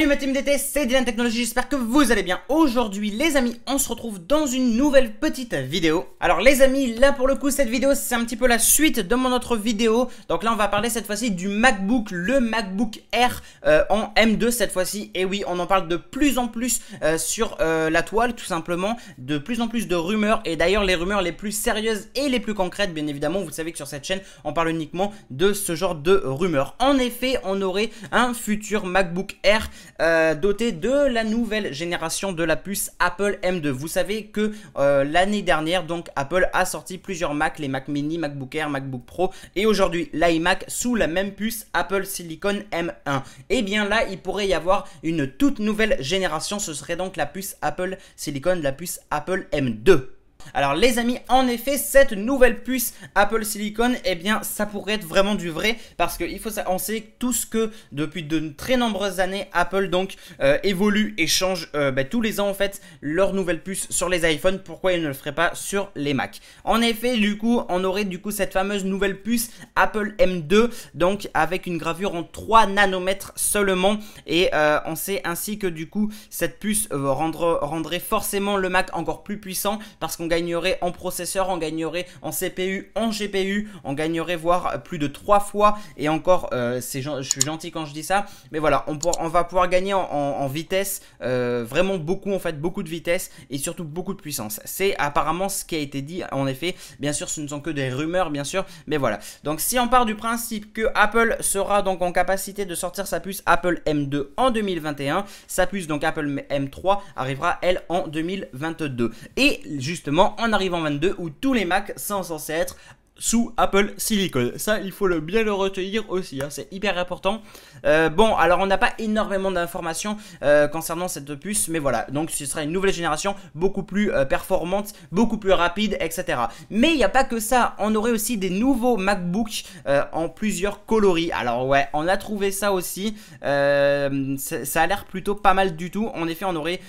Salut ma team d'été, c'est Dylan Technologies, j'espère que vous allez bien. Aujourd'hui les amis, on se retrouve dans une nouvelle petite vidéo. Alors les amis, là pour le coup cette vidéo c'est un petit peu la suite de mon autre vidéo. Donc là on va parler cette fois-ci du MacBook, le MacBook Air euh, en M2 cette fois-ci. Et oui, on en parle de plus en plus euh, sur euh, la toile tout simplement, de plus en plus de rumeurs. Et d'ailleurs les rumeurs les plus sérieuses et les plus concrètes, bien évidemment, vous savez que sur cette chaîne on parle uniquement de ce genre de rumeurs. En effet, on aurait un futur MacBook Air euh, doté de la nouvelle génération de la puce Apple M2. Vous savez que euh, l'année dernière, donc Apple a sorti plusieurs Mac, les Mac Mini, MacBook Air, MacBook Pro et aujourd'hui l'iMac sous la même puce Apple Silicon M1. Et eh bien là, il pourrait y avoir une toute nouvelle génération, ce serait donc la puce Apple Silicon, la puce Apple M2. Alors les amis, en effet, cette nouvelle puce Apple Silicon, eh bien, ça pourrait être vraiment du vrai parce qu'il faut on sait tous que depuis de très nombreuses années, Apple donc euh, évolue et change euh, bah, tous les ans en fait leur nouvelle puce sur les iPhones. Pourquoi ils ne le feraient pas sur les Mac? En effet, du coup, on aurait du coup cette fameuse nouvelle puce Apple M2, donc avec une gravure en 3 nanomètres seulement, et euh, on sait ainsi que du coup cette puce rendrait forcément le Mac encore plus puissant parce qu'on gagnerait en processeur, on gagnerait en CPU, en GPU, on gagnerait voire plus de 3 fois. Et encore, euh, je suis gentil quand je dis ça, mais voilà, on, on va pouvoir gagner en, vitesse, euh, vraiment beaucoup en fait, beaucoup de vitesse et surtout beaucoup de puissance. C'est apparemment ce qui a été dit. En effet, bien sûr, ce ne sont que des rumeurs, bien sûr, mais voilà. Donc si on part du principe que Apple sera donc en capacité de sortir sa puce Apple M2 en 2021, sa puce donc Apple M3 arrivera elle en 2022. Et justement en arrivant 22 où tous les Macs sont censés être sous Apple Silicon. Ça, il faut le bien le retenir aussi, hein, c'est hyper important. Euh, bon, alors on n'a pas énormément d'informations euh, concernant cette puce, mais voilà, donc ce sera une nouvelle génération beaucoup plus euh, performante, beaucoup plus rapide, etc. Mais il n'y a pas que ça, on aurait aussi des nouveaux MacBooks en plusieurs coloris. Alors ouais, on a trouvé ça aussi, ça a l'air plutôt pas mal du tout. En effet, on aurait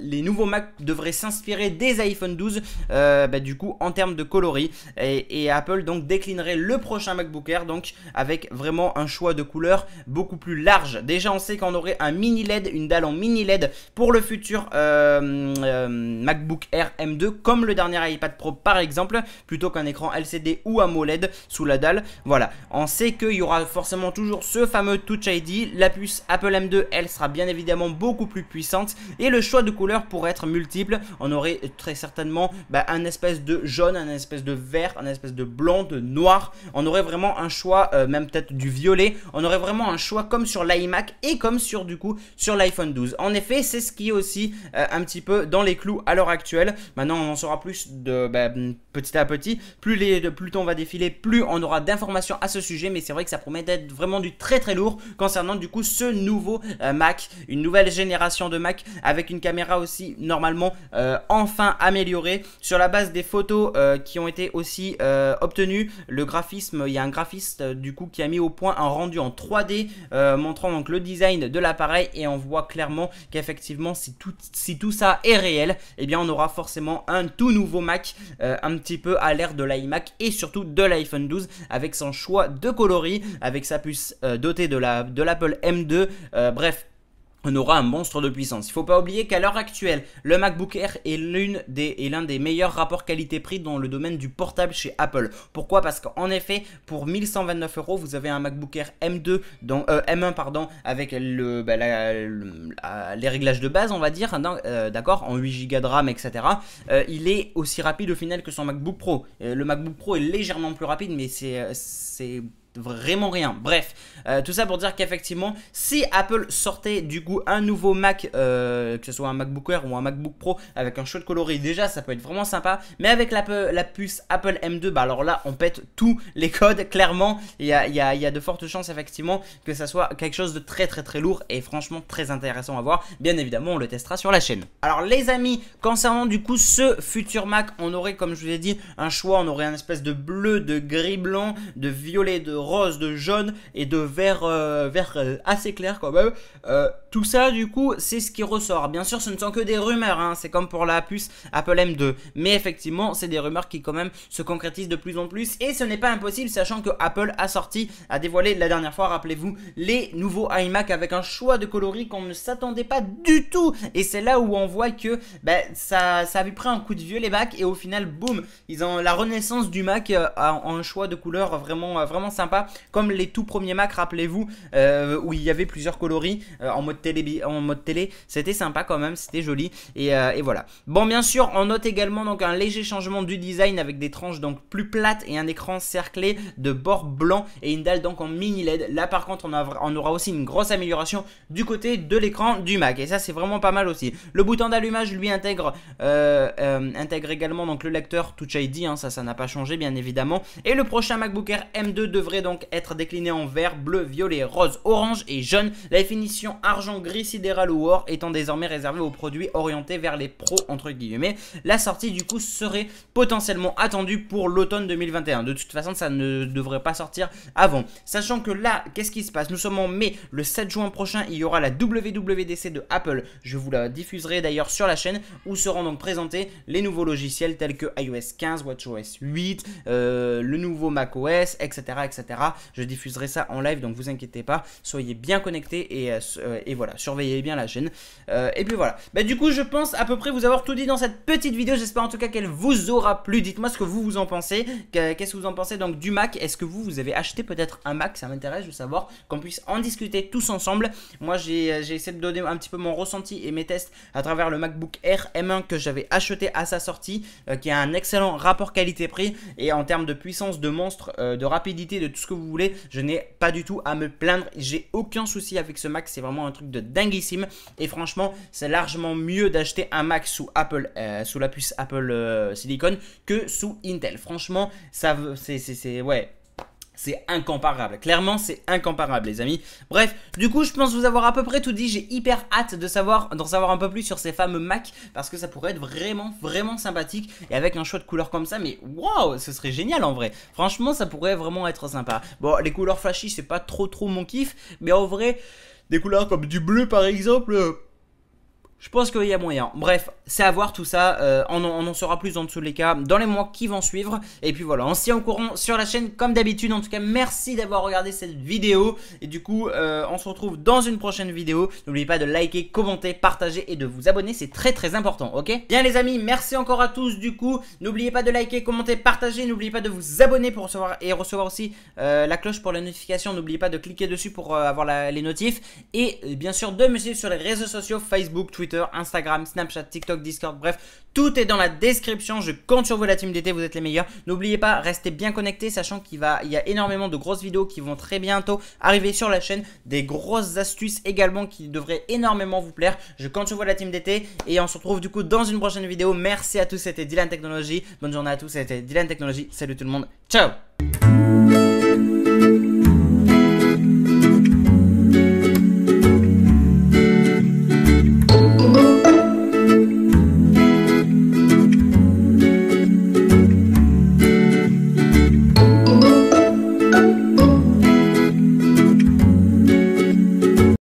les nouveaux Mac devraient s'inspirer des iPhone 12, bah, du coup en termes de coloris Apple donc déclinerait le prochain MacBook Air donc avec vraiment un choix de couleurs beaucoup plus large. Déjà on sait qu'on aurait un mini LED, une dalle en mini LED pour le futur euh, euh, MacBook Air M2 comme le dernier iPad Pro par exemple plutôt qu'un écran LCD ou AMOLED sous la dalle. Voilà, on sait qu'il y aura forcément toujours ce fameux Touch ID. La puce Apple M2 elle sera bien évidemment beaucoup plus puissante et le choix de couleurs pourrait être multiple. On aurait très certainement bah, un espèce de jaune, un espèce de vert, un espèce de blanc, de noir. On aurait vraiment un choix, euh, même peut-être du violet. On aurait vraiment un choix comme sur l'iMac et comme sur du coup sur l'iPhone 12. En effet, c'est ce qui est aussi euh, un petit peu dans les clous à l'heure actuelle. Maintenant, on en saura plus de bah, petit à petit. Plus les plus on va défiler, plus on aura d'informations à ce sujet. Mais c'est vrai que ça promet d'être vraiment du très très lourd concernant du coup ce nouveau euh, Mac, une nouvelle génération de Mac avec une caméra aussi normalement enfin améliorée sur la base des photos qui ont été aussi euh, obtenu le graphisme. Il y a un graphiste euh, du coup qui a mis au point un rendu en 3D euh, montrant donc le design de l'appareil et on voit clairement qu'effectivement si tout, si tout ça est réel, eh bien on aura forcément un tout nouveau Mac un petit peu à l'ère de l'iMac et surtout de l'iPhone 12 avec son choix de coloris, avec sa puce dotée de la de l'Apple M2. bref, on aura un monstre de puissance. Il ne faut pas oublier qu'à l'heure actuelle, le MacBook Air est l'un des meilleurs rapports qualité-prix dans le domaine du portable chez Apple. Pourquoi? Parce qu'en effet, pour 1129 euros, vous avez un MacBook Air M2, euh, M1 pardon, avec bah, les réglages de base, on va dire, euh, d'accord, en 8 Go de RAM, etc. Euh, il est aussi rapide au final que son MacBook Pro. le MacBook Pro est légèrement plus rapide, mais c'est vraiment rien. Bref, euh, tout ça pour dire qu'effectivement, si Apple sortait du coup un nouveau Mac, euh, que ce soit un MacBook Air ou un MacBook Pro avec un chouette coloris, déjà ça peut être vraiment sympa. Mais avec la, puce Apple M2, bah alors là on pète tous les codes. Clairement, il y a, de fortes chances effectivement que ça soit quelque chose de très très très lourd et franchement très intéressant à voir. Bien évidemment, on le testera sur la chaîne. Alors les amis, concernant du coup ce futur Mac, on aurait comme je vous ai dit un choix, on aurait un espèce de bleu, de gris blanc, de violet, de rose, de jaune et de vert, euh, vert euh, assez clair quand même. tout ça, du coup, c'est ce qui ressort. Bien sûr, ce ne sont que des rumeurs, hein. c'est comme pour la puce Apple M2. Mais effectivement, c'est des rumeurs qui quand même se concrétisent de plus en plus. Et ce n'est pas impossible, sachant que Apple a sorti, a dévoilé la dernière fois, rappelez-vous, les nouveaux iMac avec un choix de coloris qu'on ne s'attendait pas du tout. Et c'est là où on voit que ben, ça, ça avait pris un coup de vieux les Macs et au final, boum, ils ont la renaissance du Mac euh, en un choix de couleurs vraiment, euh, vraiment sympa, comme les tout premiers Mac, rappelez-vous, euh, où il y avait plusieurs coloris en mode télé, en mode télé, c'était sympa quand même, c'était joli et, et, voilà. Bon, bien sûr, on note également donc un léger changement du design avec des tranches donc plus plates et un écran cerclé de bords blancs et une dalle donc en mini LED. Là, par contre, on, on aura aussi une grosse amélioration du côté de l'écran du Mac et ça, c'est vraiment pas mal aussi. Le bouton d'allumage lui intègre, intègre également donc le lecteur Touch ID, hein, ça, ça n'a pas changé bien évidemment. Et le prochain MacBook Air M2 devrait donc être décliné en vert, bleu, violet, rose, orange et jaune. La définition argent, gris, sidéral ou or étant désormais réservée aux produits orientés vers les pros entre guillemets. La sortie du coup serait potentiellement attendue pour l'automne 2021. De toute façon, ça ne devrait pas sortir avant. Sachant que là, qu'est-ce qui se passe? Nous sommes en mai, le 7 juin prochain, il y aura la WWDC de Apple. Je vous la diffuserai d'ailleurs sur la chaîne où seront donc présentés les nouveaux logiciels tels que iOS 15, WatchOS 8, euh, le nouveau macOS, etc., etc. Je diffuserai ça en live, donc vous inquiétez pas, soyez bien connectés et, euh, euh, voilà, surveillez bien la chaîne. et puis voilà. Bah, du coup, je pense à peu près vous avoir tout dit dans cette petite vidéo. J'espère en tout cas qu'elle vous aura plu. Dites-moi ce que vous vous en pensez. Qu'est-ce que vous en pensez donc du Mac? Est-ce que vous, vous avez acheté peut-être un Mac? Ça m'intéresse de savoir qu'on puisse en discuter tous ensemble. Moi, j'ai essayé de donner un petit peu mon ressenti et mes tests à travers le MacBook Air M1 que j'avais acheté à sa sortie, qui a un excellent rapport qualité-prix et en termes de puissance, de monstre, euh, de rapidité, de ce que vous voulez, je n'ai pas du tout à me plaindre. J'ai aucun souci avec ce Mac, c'est vraiment un truc de dinguissime et franchement, c'est largement mieux d'acheter un Mac sous Apple, euh, sous la puce Apple euh, Silicon que sous Intel. Franchement, ça c'est ouais, c'est incomparable. Clairement, c'est incomparable, les amis. Bref, du coup, je pense vous avoir à peu près tout dit. J'ai hyper hâte de savoir, d'en savoir un peu plus sur ces fameux Mac parce que ça pourrait être vraiment, vraiment sympathique et avec un choix de couleurs comme ça. Mais waouh, ce serait génial en vrai. Franchement, ça pourrait vraiment être sympa. Bon, les couleurs flashy, c'est pas trop, trop mon kiff, mais en vrai, des couleurs comme du bleu par exemple euh, je pense qu'il y a moyen. Bref, c'est à voir tout ça. Euh, on, en, saura plus dans tous les cas dans les mois qui vont suivre. Et puis voilà, on s'y au courant sur la chaîne comme d'habitude. En tout cas, merci d'avoir regardé cette vidéo. Et du coup, euh, on se retrouve dans une prochaine vidéo. N'oubliez pas de liker, commenter, partager et de vous abonner. C'est très très important, ok? Bien les amis, merci encore à tous du coup. N'oubliez pas de liker, commenter, partager. N'oubliez pas de vous abonner pour recevoir et recevoir aussi euh, la cloche pour les notifications. N'oubliez pas de cliquer dessus pour avoir les notifs. Et bien sûr, de me suivre sur les réseaux sociaux Facebook, Twitter Instagram, Snapchat, TikTok, Discord, bref, tout est dans la description. Je compte sur vous la team d'été, vous êtes les meilleurs. N'oubliez pas, restez bien connectés, sachant qu'il y a énormément de grosses vidéos qui vont très bientôt arriver sur la chaîne, des grosses astuces également qui devraient énormément vous plaire. Je compte sur vous la team d'été et on se retrouve du coup dans une prochaine vidéo. Merci à tous, c'était Dylan Technology. Bonne journée à tous, c'était Dylan Technology. Salut tout le monde, ciao